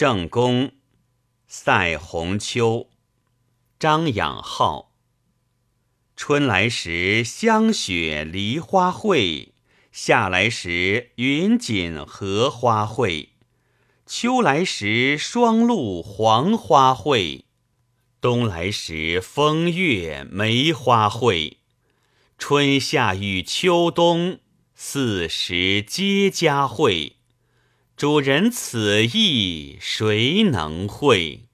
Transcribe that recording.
正宫，塞鸿秋，张养浩。春来时，香雪梨花会；夏来时，云锦荷花会；秋来时，霜露黄花会；冬来时，风月梅花会。春夏与秋冬，四时皆佳会。主人此意谁能会？